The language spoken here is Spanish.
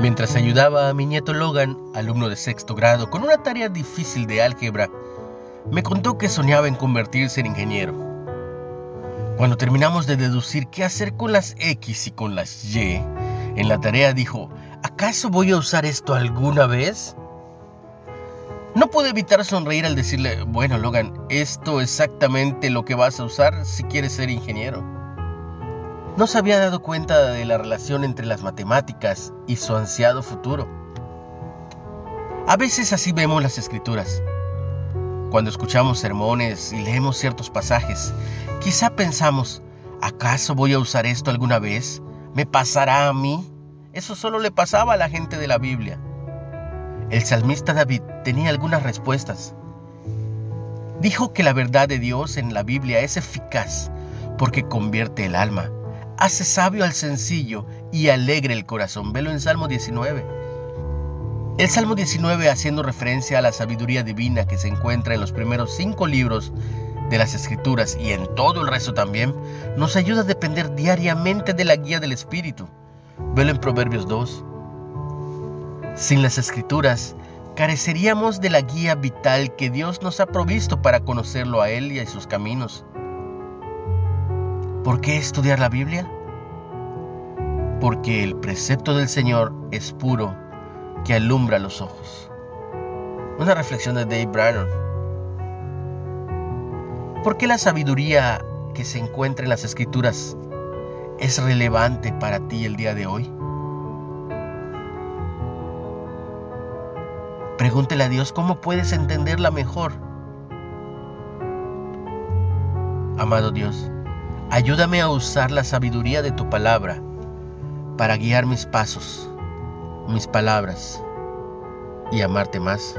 Mientras ayudaba a mi nieto Logan, alumno de sexto grado, con una tarea difícil de álgebra, me contó que soñaba en convertirse en ingeniero. Cuando terminamos de deducir qué hacer con las X y con las Y, en la tarea dijo, ¿acaso voy a usar esto alguna vez? No pude evitar sonreír al decirle, bueno Logan, esto es exactamente lo que vas a usar si quieres ser ingeniero. No se había dado cuenta de la relación entre las matemáticas y su ansiado futuro. A veces así vemos las escrituras. Cuando escuchamos sermones y leemos ciertos pasajes, quizá pensamos, ¿acaso voy a usar esto alguna vez? ¿Me pasará a mí? Eso solo le pasaba a la gente de la Biblia. El salmista David tenía algunas respuestas. Dijo que la verdad de Dios en la Biblia es eficaz porque convierte el alma, hace sabio al sencillo y alegre el corazón. Velo en Salmo 19. El Salmo 19, haciendo referencia a la sabiduría divina que se encuentra en los primeros cinco libros de las Escrituras y en todo el resto también, nos ayuda a depender diariamente de la guía del Espíritu. Velo en Proverbios 2. Sin las escrituras, careceríamos de la guía vital que Dios nos ha provisto para conocerlo a Él y a sus caminos. ¿Por qué estudiar la Biblia? Porque el precepto del Señor es puro, que alumbra los ojos. Una reflexión de Dave Brannon. ¿Por qué la sabiduría que se encuentra en las escrituras es relevante para ti el día de hoy? Pregúntele a Dios cómo puedes entenderla mejor. Amado Dios, ayúdame a usar la sabiduría de tu palabra para guiar mis pasos, mis palabras y amarte más.